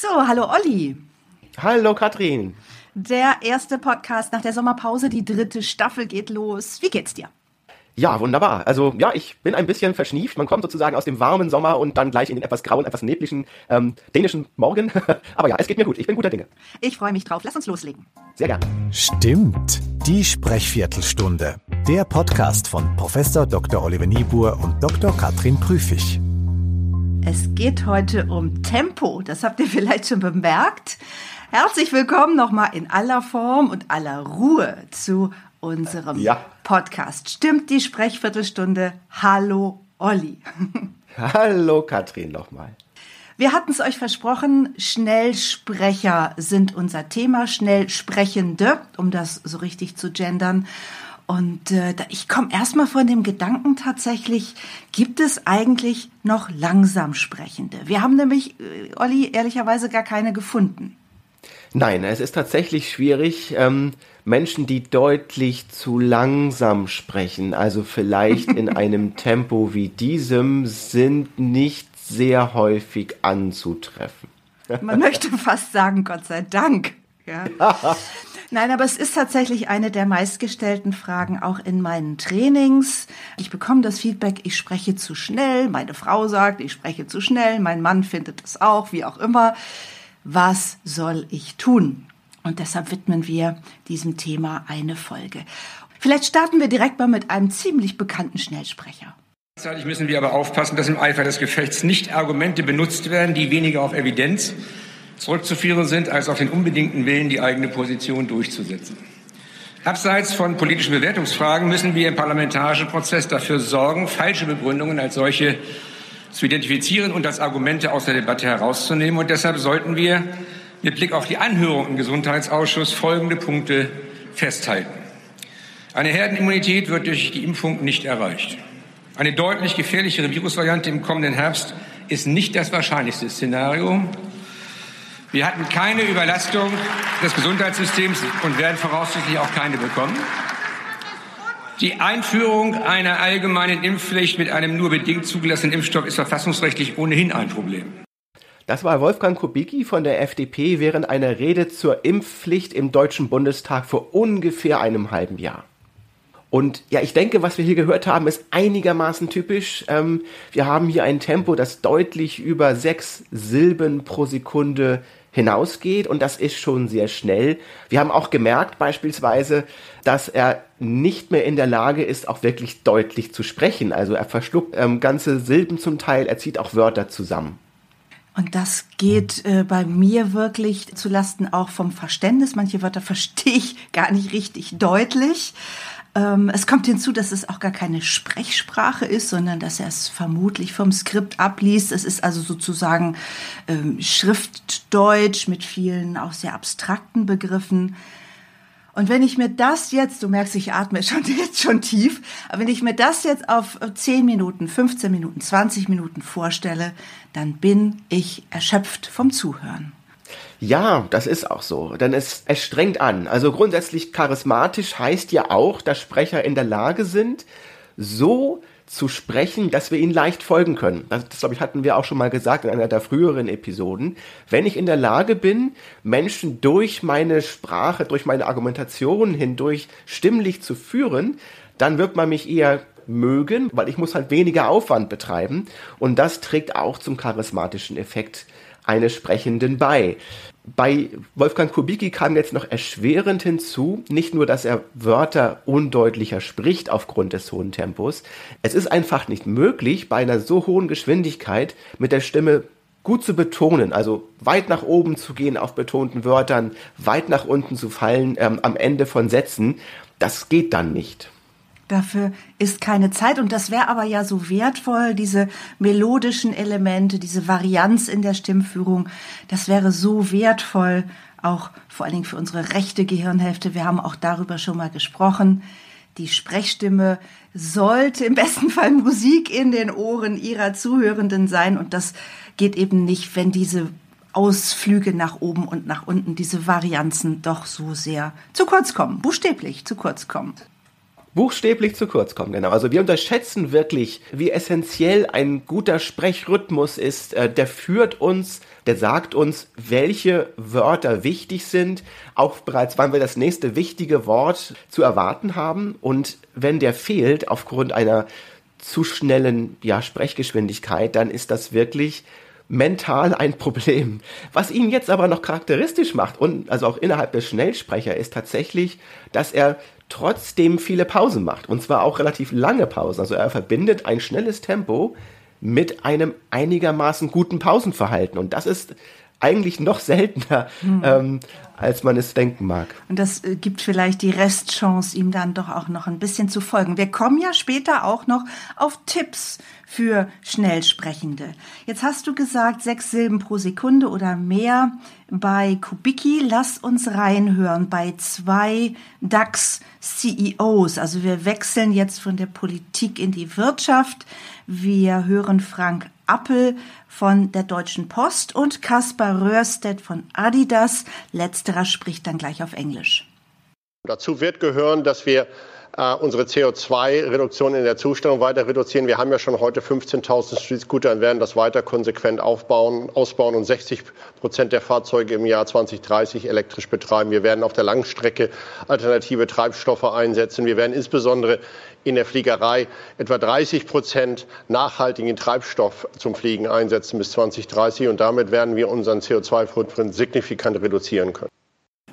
So, hallo Olli. Hallo Katrin. Der erste Podcast nach der Sommerpause, die dritte Staffel geht los. Wie geht's dir? Ja, wunderbar. Also ja, ich bin ein bisschen verschnieft. Man kommt sozusagen aus dem warmen Sommer und dann gleich in den etwas grauen, etwas neblichen ähm, dänischen Morgen. Aber ja, es geht mir gut. Ich bin guter Dinge. Ich freue mich drauf. Lass uns loslegen. Sehr gern. Stimmt. Die Sprechviertelstunde. Der Podcast von Professor Dr. Oliver Niebuhr und Dr. Katrin Prüfig. Es geht heute um Tempo. Das habt ihr vielleicht schon bemerkt. Herzlich willkommen nochmal in aller Form und aller Ruhe zu unserem ja. Podcast. Stimmt die Sprechviertelstunde? Hallo Olli. Hallo Katrin nochmal. Wir hatten es euch versprochen, Schnellsprecher sind unser Thema, Schnellsprechende, um das so richtig zu gendern. Und äh, ich komme erstmal von dem Gedanken tatsächlich, gibt es eigentlich noch langsam Sprechende? Wir haben nämlich, äh, Olli, ehrlicherweise gar keine gefunden. Nein, es ist tatsächlich schwierig. Ähm, Menschen, die deutlich zu langsam sprechen, also vielleicht in einem Tempo wie diesem, sind nicht sehr häufig anzutreffen. Man möchte fast sagen, Gott sei Dank. Ja. Nein, aber es ist tatsächlich eine der meistgestellten Fragen auch in meinen Trainings. Ich bekomme das Feedback, ich spreche zu schnell. Meine Frau sagt, ich spreche zu schnell. Mein Mann findet es auch, wie auch immer. Was soll ich tun? Und deshalb widmen wir diesem Thema eine Folge. Vielleicht starten wir direkt mal mit einem ziemlich bekannten Schnellsprecher. Gleichzeitig müssen wir aber aufpassen, dass im Eifer des Gefechts nicht Argumente benutzt werden, die weniger auf Evidenz zurückzuführen sind, als auf den unbedingten Willen, die eigene Position durchzusetzen. Abseits von politischen Bewertungsfragen müssen wir im parlamentarischen Prozess dafür sorgen, falsche Begründungen als solche zu identifizieren und als Argumente aus der Debatte herauszunehmen. Und deshalb sollten wir mit Blick auf die Anhörung im Gesundheitsausschuss folgende Punkte festhalten. Eine Herdenimmunität wird durch die Impfung nicht erreicht. Eine deutlich gefährlichere Virusvariante im kommenden Herbst ist nicht das wahrscheinlichste Szenario. Wir hatten keine Überlastung des Gesundheitssystems und werden voraussichtlich auch keine bekommen. Die Einführung einer allgemeinen Impfpflicht mit einem nur bedingt zugelassenen Impfstoff ist verfassungsrechtlich ohnehin ein Problem. Das war Wolfgang Kubicki von der FDP während einer Rede zur Impfpflicht im Deutschen Bundestag vor ungefähr einem halben Jahr. Und ja, ich denke, was wir hier gehört haben, ist einigermaßen typisch. Ähm, wir haben hier ein Tempo, das deutlich über sechs Silben pro Sekunde hinausgeht und das ist schon sehr schnell. Wir haben auch gemerkt beispielsweise, dass er nicht mehr in der Lage ist, auch wirklich deutlich zu sprechen. Also er verschluckt ähm, ganze Silben zum Teil, er zieht auch Wörter zusammen. Und das geht äh, bei mir wirklich zulasten auch vom Verständnis. Manche Wörter verstehe ich gar nicht richtig deutlich. Ähm, es kommt hinzu, dass es auch gar keine Sprechsprache ist, sondern dass er es vermutlich vom Skript abliest. Es ist also sozusagen ähm, Schriftdeutsch mit vielen auch sehr abstrakten Begriffen. Und wenn ich mir das jetzt, du merkst, ich atme schon jetzt schon tief, aber wenn ich mir das jetzt auf 10 Minuten, 15 Minuten, 20 Minuten vorstelle, dann bin ich erschöpft vom Zuhören. Ja, das ist auch so, denn es, es strengt an. Also grundsätzlich charismatisch heißt ja auch, dass Sprecher in der Lage sind, so zu sprechen, dass wir ihnen leicht folgen können. Das, das glaube ich, hatten wir auch schon mal gesagt in einer der früheren Episoden. Wenn ich in der Lage bin, Menschen durch meine Sprache, durch meine Argumentation hindurch stimmlich zu führen, dann wird man mich eher mögen, weil ich muss halt weniger Aufwand betreiben und das trägt auch zum charismatischen Effekt eines Sprechenden bei. Bei Wolfgang Kubicki kam jetzt noch erschwerend hinzu, nicht nur, dass er Wörter undeutlicher spricht aufgrund des hohen Tempos, es ist einfach nicht möglich, bei einer so hohen Geschwindigkeit mit der Stimme gut zu betonen, also weit nach oben zu gehen auf betonten Wörtern, weit nach unten zu fallen ähm, am Ende von Sätzen. Das geht dann nicht. Dafür ist keine Zeit und das wäre aber ja so wertvoll, diese melodischen Elemente, diese Varianz in der Stimmführung, das wäre so wertvoll, auch vor allen Dingen für unsere rechte Gehirnhälfte. Wir haben auch darüber schon mal gesprochen. Die Sprechstimme sollte im besten Fall Musik in den Ohren ihrer Zuhörenden sein und das geht eben nicht, wenn diese Ausflüge nach oben und nach unten, diese Varianzen doch so sehr zu kurz kommen, buchstäblich zu kurz kommen. Buchstäblich zu kurz kommen, genau. Also wir unterschätzen wirklich, wie essentiell ein guter Sprechrhythmus ist. Äh, der führt uns, der sagt uns, welche Wörter wichtig sind, auch bereits, wann wir das nächste wichtige Wort zu erwarten haben. Und wenn der fehlt aufgrund einer zu schnellen ja, Sprechgeschwindigkeit, dann ist das wirklich mental ein Problem. Was ihn jetzt aber noch charakteristisch macht und also auch innerhalb des Schnellsprecher ist tatsächlich, dass er trotzdem viele Pausen macht. Und zwar auch relativ lange Pausen. Also er verbindet ein schnelles Tempo mit einem einigermaßen guten Pausenverhalten. Und das ist eigentlich noch seltener, mhm. ähm, als man es denken mag. Und das äh, gibt vielleicht die Restchance, ihm dann doch auch noch ein bisschen zu folgen. Wir kommen ja später auch noch auf Tipps für Schnellsprechende. Jetzt hast du gesagt, sechs Silben pro Sekunde oder mehr bei Kubicki. Lass uns reinhören bei zwei DAX-CEOs. Also wir wechseln jetzt von der Politik in die Wirtschaft. Wir hören Frank Appel von der Deutschen Post und Kaspar Röhrstedt von Adidas. Letzterer spricht dann gleich auf Englisch. Dazu wird gehören, dass wir äh, unsere CO2-Reduktion in der Zustellung weiter reduzieren. Wir haben ja schon heute 15.000 Street-Scooter und werden das weiter konsequent aufbauen, ausbauen und 60 Prozent der Fahrzeuge im Jahr 2030 elektrisch betreiben. Wir werden auf der Langstrecke alternative Treibstoffe einsetzen. Wir werden insbesondere in der Fliegerei etwa 30 Prozent nachhaltigen Treibstoff zum Fliegen einsetzen bis 2030 und damit werden wir unseren CO2-Footprint signifikant reduzieren können.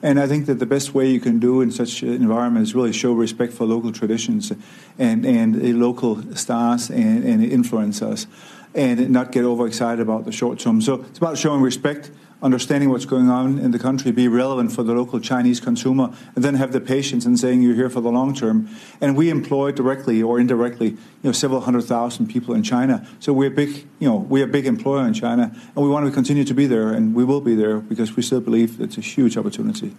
And I think that the best way you can do in such an environment is really show respect for local traditions and, and local stars and, and influence us and not get overexcited about the short term. So it's about showing respect understanding what's going on in the country, be relevant for the local Chinese consumer, and then have the patience in saying you're here for the long term. And we employ directly or indirectly, you know, several hundred thousand people in China. So we're big, you know, we're a big employer in China, and we want to continue to be there, and we will be there because we still believe it's a huge opportunity.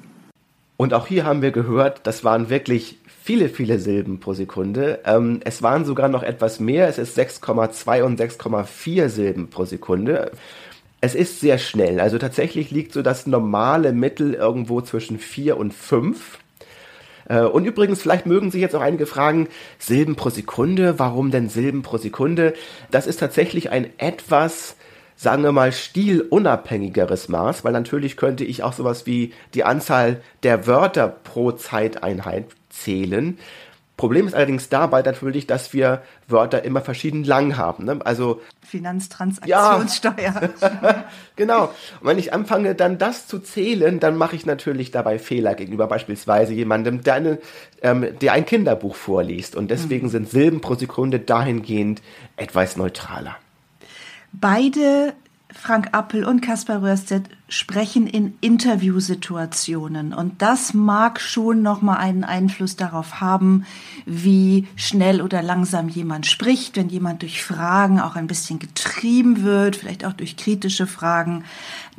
Und auch hier haben wir gehört, das waren wirklich viele, viele Silben pro Sekunde. Ähm, es waren sogar noch etwas mehr. Es ist 6,2 und 6,4 Silben pro Sekunde. Es ist sehr schnell. Also tatsächlich liegt so das normale Mittel irgendwo zwischen vier und fünf. Äh, und übrigens, vielleicht mögen sich jetzt auch einige fragen, Silben pro Sekunde, warum denn Silben pro Sekunde? Das ist tatsächlich ein etwas, sagen wir mal, stilunabhängigeres Maß, weil natürlich könnte ich auch sowas wie die Anzahl der Wörter pro Zeiteinheit zählen. Problem ist allerdings dabei natürlich, dass wir Wörter immer verschieden lang haben. Ne? Also Finanztransaktionssteuer. Ja. genau. Und wenn ich anfange, dann das zu zählen, dann mache ich natürlich dabei Fehler gegenüber beispielsweise jemandem, der, eine, ähm, der ein Kinderbuch vorliest. Und deswegen mhm. sind Silben pro Sekunde dahingehend etwas neutraler. Beide Frank Appel und Kaspar Röhrstedt sprechen in Interviewsituationen und das mag schon noch mal einen Einfluss darauf haben, wie schnell oder langsam jemand spricht, wenn jemand durch Fragen auch ein bisschen getrieben wird, vielleicht auch durch kritische Fragen,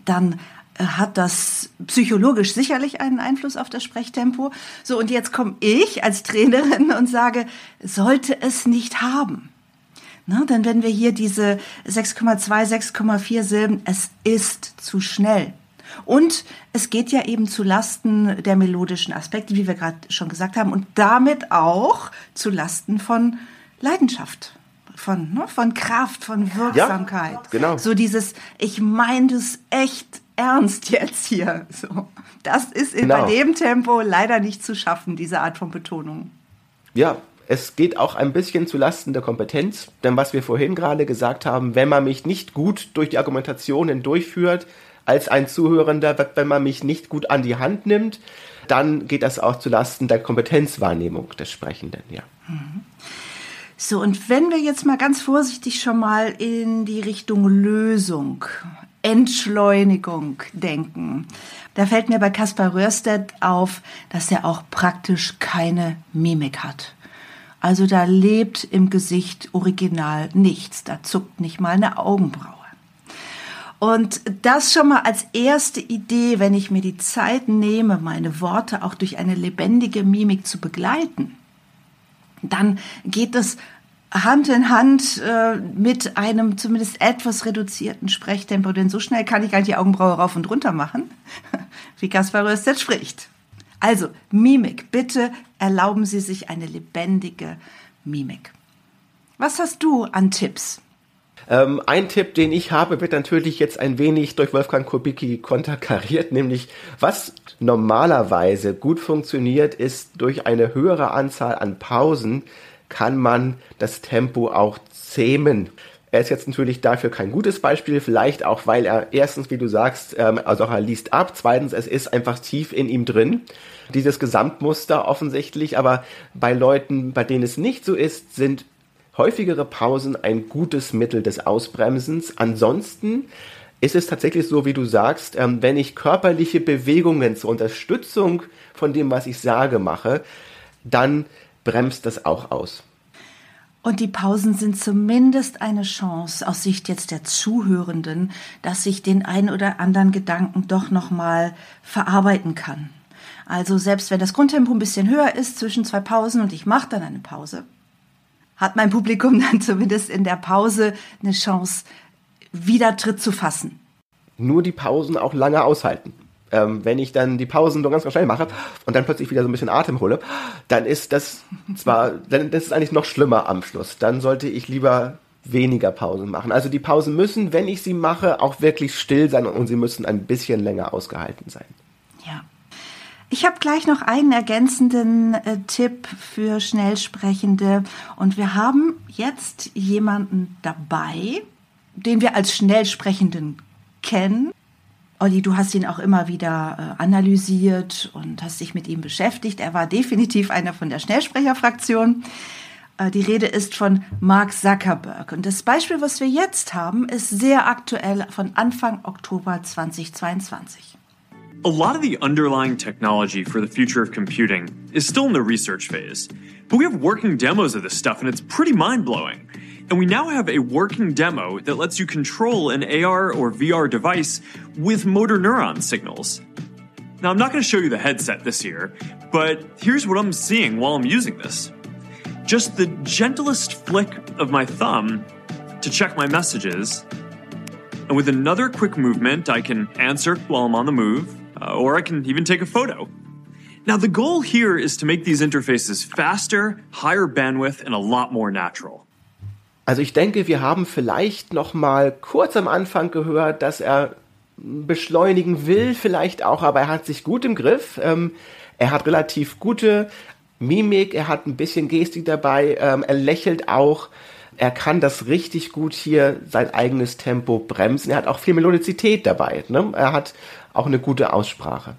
dann äh, hat das psychologisch sicherlich einen Einfluss auf das Sprechtempo. So und jetzt komme ich als Trainerin und sage, sollte es nicht haben. Ne? Denn wenn wir hier diese 6,2, 6,4 Silben, es ist zu schnell. Und es geht ja eben zu Lasten der melodischen Aspekte, wie wir gerade schon gesagt haben, und damit auch zu Lasten von Leidenschaft, von, ne, von Kraft, von Wirksamkeit. Ja, genau. So dieses, ich meine das echt ernst jetzt hier. So. Das ist in, genau. bei dem Tempo leider nicht zu schaffen, diese Art von Betonung. Ja, es geht auch ein bisschen zu Lasten der Kompetenz, denn was wir vorhin gerade gesagt haben, wenn man mich nicht gut durch die Argumentationen durchführt, als ein Zuhörender, wenn man mich nicht gut an die Hand nimmt, dann geht das auch zu Lasten der Kompetenzwahrnehmung des Sprechenden, ja. So, und wenn wir jetzt mal ganz vorsichtig schon mal in die Richtung Lösung, Entschleunigung denken, da fällt mir bei Kaspar Röhrstedt auf, dass er auch praktisch keine Mimik hat. Also da lebt im Gesicht original nichts, da zuckt nicht mal eine Augenbraue. Und das schon mal als erste Idee, wenn ich mir die Zeit nehme, meine Worte auch durch eine lebendige Mimik zu begleiten, dann geht es Hand in Hand äh, mit einem zumindest etwas reduzierten Sprechtempo, denn so schnell kann ich gar nicht die Augenbraue rauf und runter machen, wie Kaspar Röstet spricht. Also, Mimik. Bitte erlauben Sie sich eine lebendige Mimik. Was hast du an Tipps? Ähm, ein Tipp, den ich habe, wird natürlich jetzt ein wenig durch Wolfgang Kubicki konterkariert, nämlich was normalerweise gut funktioniert, ist durch eine höhere Anzahl an Pausen kann man das Tempo auch zähmen. Er ist jetzt natürlich dafür kein gutes Beispiel, vielleicht auch, weil er erstens, wie du sagst, ähm, also er liest ab, zweitens, es ist einfach tief in ihm drin, dieses Gesamtmuster offensichtlich, aber bei Leuten, bei denen es nicht so ist, sind häufigere Pausen ein gutes Mittel des Ausbremsens. Ansonsten ist es tatsächlich so, wie du sagst, ähm, wenn ich körperliche Bewegungen zur Unterstützung von dem, was ich sage, mache, dann bremst das auch aus. Und die Pausen sind zumindest eine Chance aus Sicht jetzt der Zuhörenden, dass ich den ein oder anderen Gedanken doch noch mal verarbeiten kann. Also selbst wenn das Grundtempo ein bisschen höher ist zwischen zwei Pausen und ich mache dann eine Pause, hat mein Publikum dann zumindest in der Pause eine Chance, wieder Tritt zu fassen. Nur die Pausen auch lange aushalten. Ähm, wenn ich dann die Pausen nur ganz, ganz schnell mache und dann plötzlich wieder so ein bisschen Atem hole, dann ist das zwar, dann das ist eigentlich noch schlimmer am Schluss. Dann sollte ich lieber weniger Pausen machen. Also die Pausen müssen, wenn ich sie mache, auch wirklich still sein und sie müssen ein bisschen länger ausgehalten sein. Ja. Ich habe gleich noch einen ergänzenden äh, Tipp für Schnellsprechende. Und wir haben jetzt jemanden dabei, den wir als Schnellsprechenden kennen. Olli, du hast ihn auch immer wieder äh, analysiert und hast dich mit ihm beschäftigt. Er war definitiv einer von der Schnellsprecherfraktion. Äh, die Rede ist von Mark Zuckerberg. Und das Beispiel, was wir jetzt haben, ist sehr aktuell von Anfang Oktober 2022. A lot of the underlying technology for the future of computing is still in the research phase, but we have working demos of this stuff and it's pretty mind blowing. And we now have a working demo that lets you control an AR or VR device with motor neuron signals. Now, I'm not going to show you the headset this year, but here's what I'm seeing while I'm using this. Just the gentlest flick of my thumb to check my messages. And with another quick movement, I can answer while I'm on the move, uh, or I can even take a photo. Now, the goal here is to make these interfaces faster, higher bandwidth, and a lot more natural. Also ich denke, wir haben vielleicht noch mal kurz am Anfang gehört, dass er beschleunigen will, vielleicht auch, aber er hat sich gut im Griff. Ähm, er hat relativ gute Mimik, er hat ein bisschen Gestik dabei, ähm, er lächelt auch. Er kann das richtig gut hier sein eigenes Tempo bremsen. Er hat auch viel Melodizität dabei. Ne? Er hat auch eine gute Aussprache.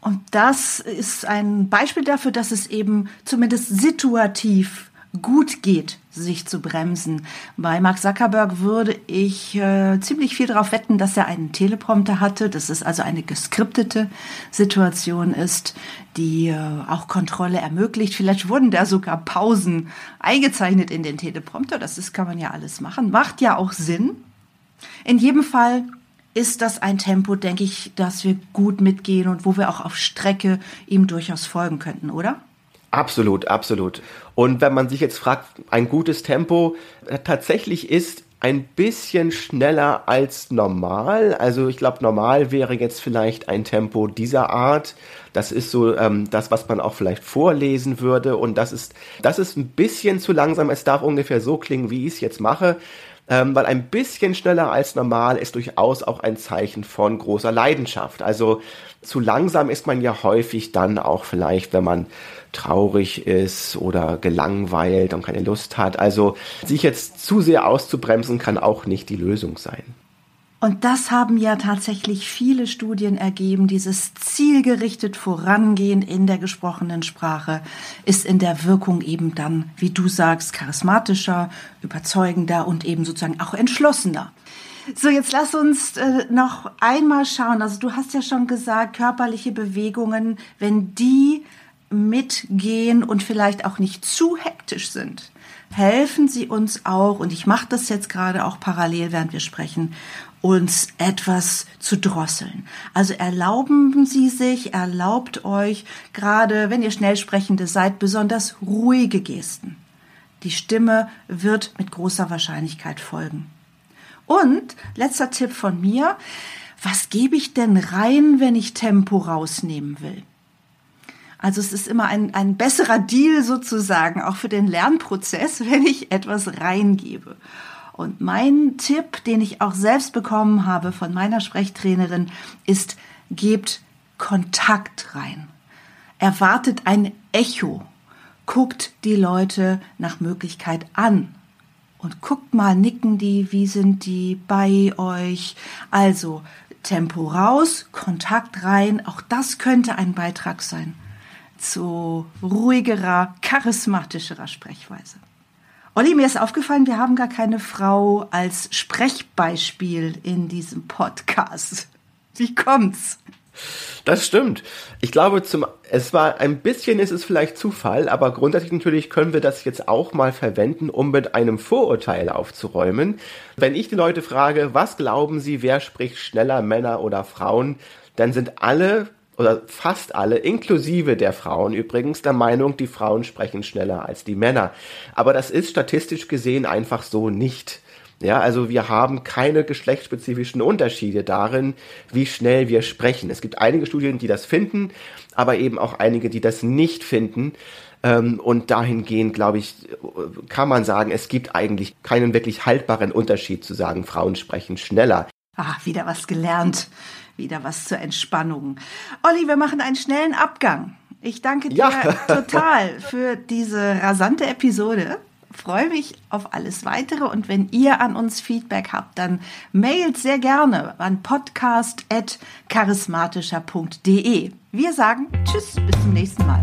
Und das ist ein Beispiel dafür, dass es eben zumindest situativ gut geht, sich zu bremsen. Bei Mark Zuckerberg würde ich äh, ziemlich viel darauf wetten, dass er einen Teleprompter hatte, dass es also eine geskriptete Situation ist, die äh, auch Kontrolle ermöglicht. Vielleicht wurden da sogar Pausen eingezeichnet in den Teleprompter. Das ist, kann man ja alles machen. Macht ja auch Sinn. In jedem Fall ist das ein Tempo, denke ich, dass wir gut mitgehen und wo wir auch auf Strecke ihm durchaus folgen könnten, oder? Absolut, absolut. Und wenn man sich jetzt fragt, ein gutes Tempo äh, tatsächlich ist ein bisschen schneller als normal. Also ich glaube, normal wäre jetzt vielleicht ein Tempo dieser Art. Das ist so ähm, das, was man auch vielleicht vorlesen würde. Und das ist, das ist ein bisschen zu langsam. Es darf ungefähr so klingen, wie ich es jetzt mache ähm, weil ein bisschen schneller als normal ist durchaus auch ein Zeichen von großer Leidenschaft. Also zu langsam ist man ja häufig dann auch vielleicht, wenn man traurig ist oder gelangweilt und keine Lust hat. Also sich jetzt zu sehr auszubremsen kann auch nicht die Lösung sein. Und das haben ja tatsächlich viele Studien ergeben. Dieses zielgerichtet Vorangehen in der gesprochenen Sprache ist in der Wirkung eben dann, wie du sagst, charismatischer, überzeugender und eben sozusagen auch entschlossener. So, jetzt lass uns äh, noch einmal schauen. Also du hast ja schon gesagt, körperliche Bewegungen, wenn die mitgehen und vielleicht auch nicht zu hektisch sind, helfen sie uns auch, und ich mache das jetzt gerade auch parallel, während wir sprechen, uns etwas zu drosseln. Also erlauben Sie sich, erlaubt euch, gerade wenn ihr Schnellsprechende seid, besonders ruhige Gesten. Die Stimme wird mit großer Wahrscheinlichkeit folgen. Und letzter Tipp von mir, was gebe ich denn rein, wenn ich Tempo rausnehmen will? Also es ist immer ein, ein besserer Deal sozusagen, auch für den Lernprozess, wenn ich etwas reingebe. Und mein Tipp, den ich auch selbst bekommen habe von meiner Sprechtrainerin, ist, gebt Kontakt rein. Erwartet ein Echo. Guckt die Leute nach Möglichkeit an. Und guckt mal, nicken die, wie sind die bei euch? Also Tempo raus, Kontakt rein. Auch das könnte ein Beitrag sein zu ruhigerer, charismatischerer Sprechweise. Olli, mir ist aufgefallen, wir haben gar keine Frau als Sprechbeispiel in diesem Podcast. Wie kommt's? Das stimmt. Ich glaube, zum, es war ein bisschen ist es vielleicht Zufall, aber grundsätzlich natürlich können wir das jetzt auch mal verwenden, um mit einem Vorurteil aufzuräumen. Wenn ich die Leute frage, was glauben sie, wer spricht schneller, Männer oder Frauen, dann sind alle oder fast alle, inklusive der Frauen übrigens, der Meinung, die Frauen sprechen schneller als die Männer. Aber das ist statistisch gesehen einfach so nicht. Ja, also wir haben keine geschlechtsspezifischen Unterschiede darin, wie schnell wir sprechen. Es gibt einige Studien, die das finden, aber eben auch einige, die das nicht finden. Ähm, und dahingehend, glaube ich, kann man sagen, es gibt eigentlich keinen wirklich haltbaren Unterschied zu sagen, Frauen sprechen schneller. Ah, wieder was gelernt wieder was zur Entspannung. Olli, wir machen einen schnellen Abgang. Ich danke dir ja. total für diese rasante Episode. Freue mich auf alles weitere und wenn ihr an uns Feedback habt, dann mailt sehr gerne an podcast.charismatischer.de. Wir sagen Tschüss, bis zum nächsten Mal.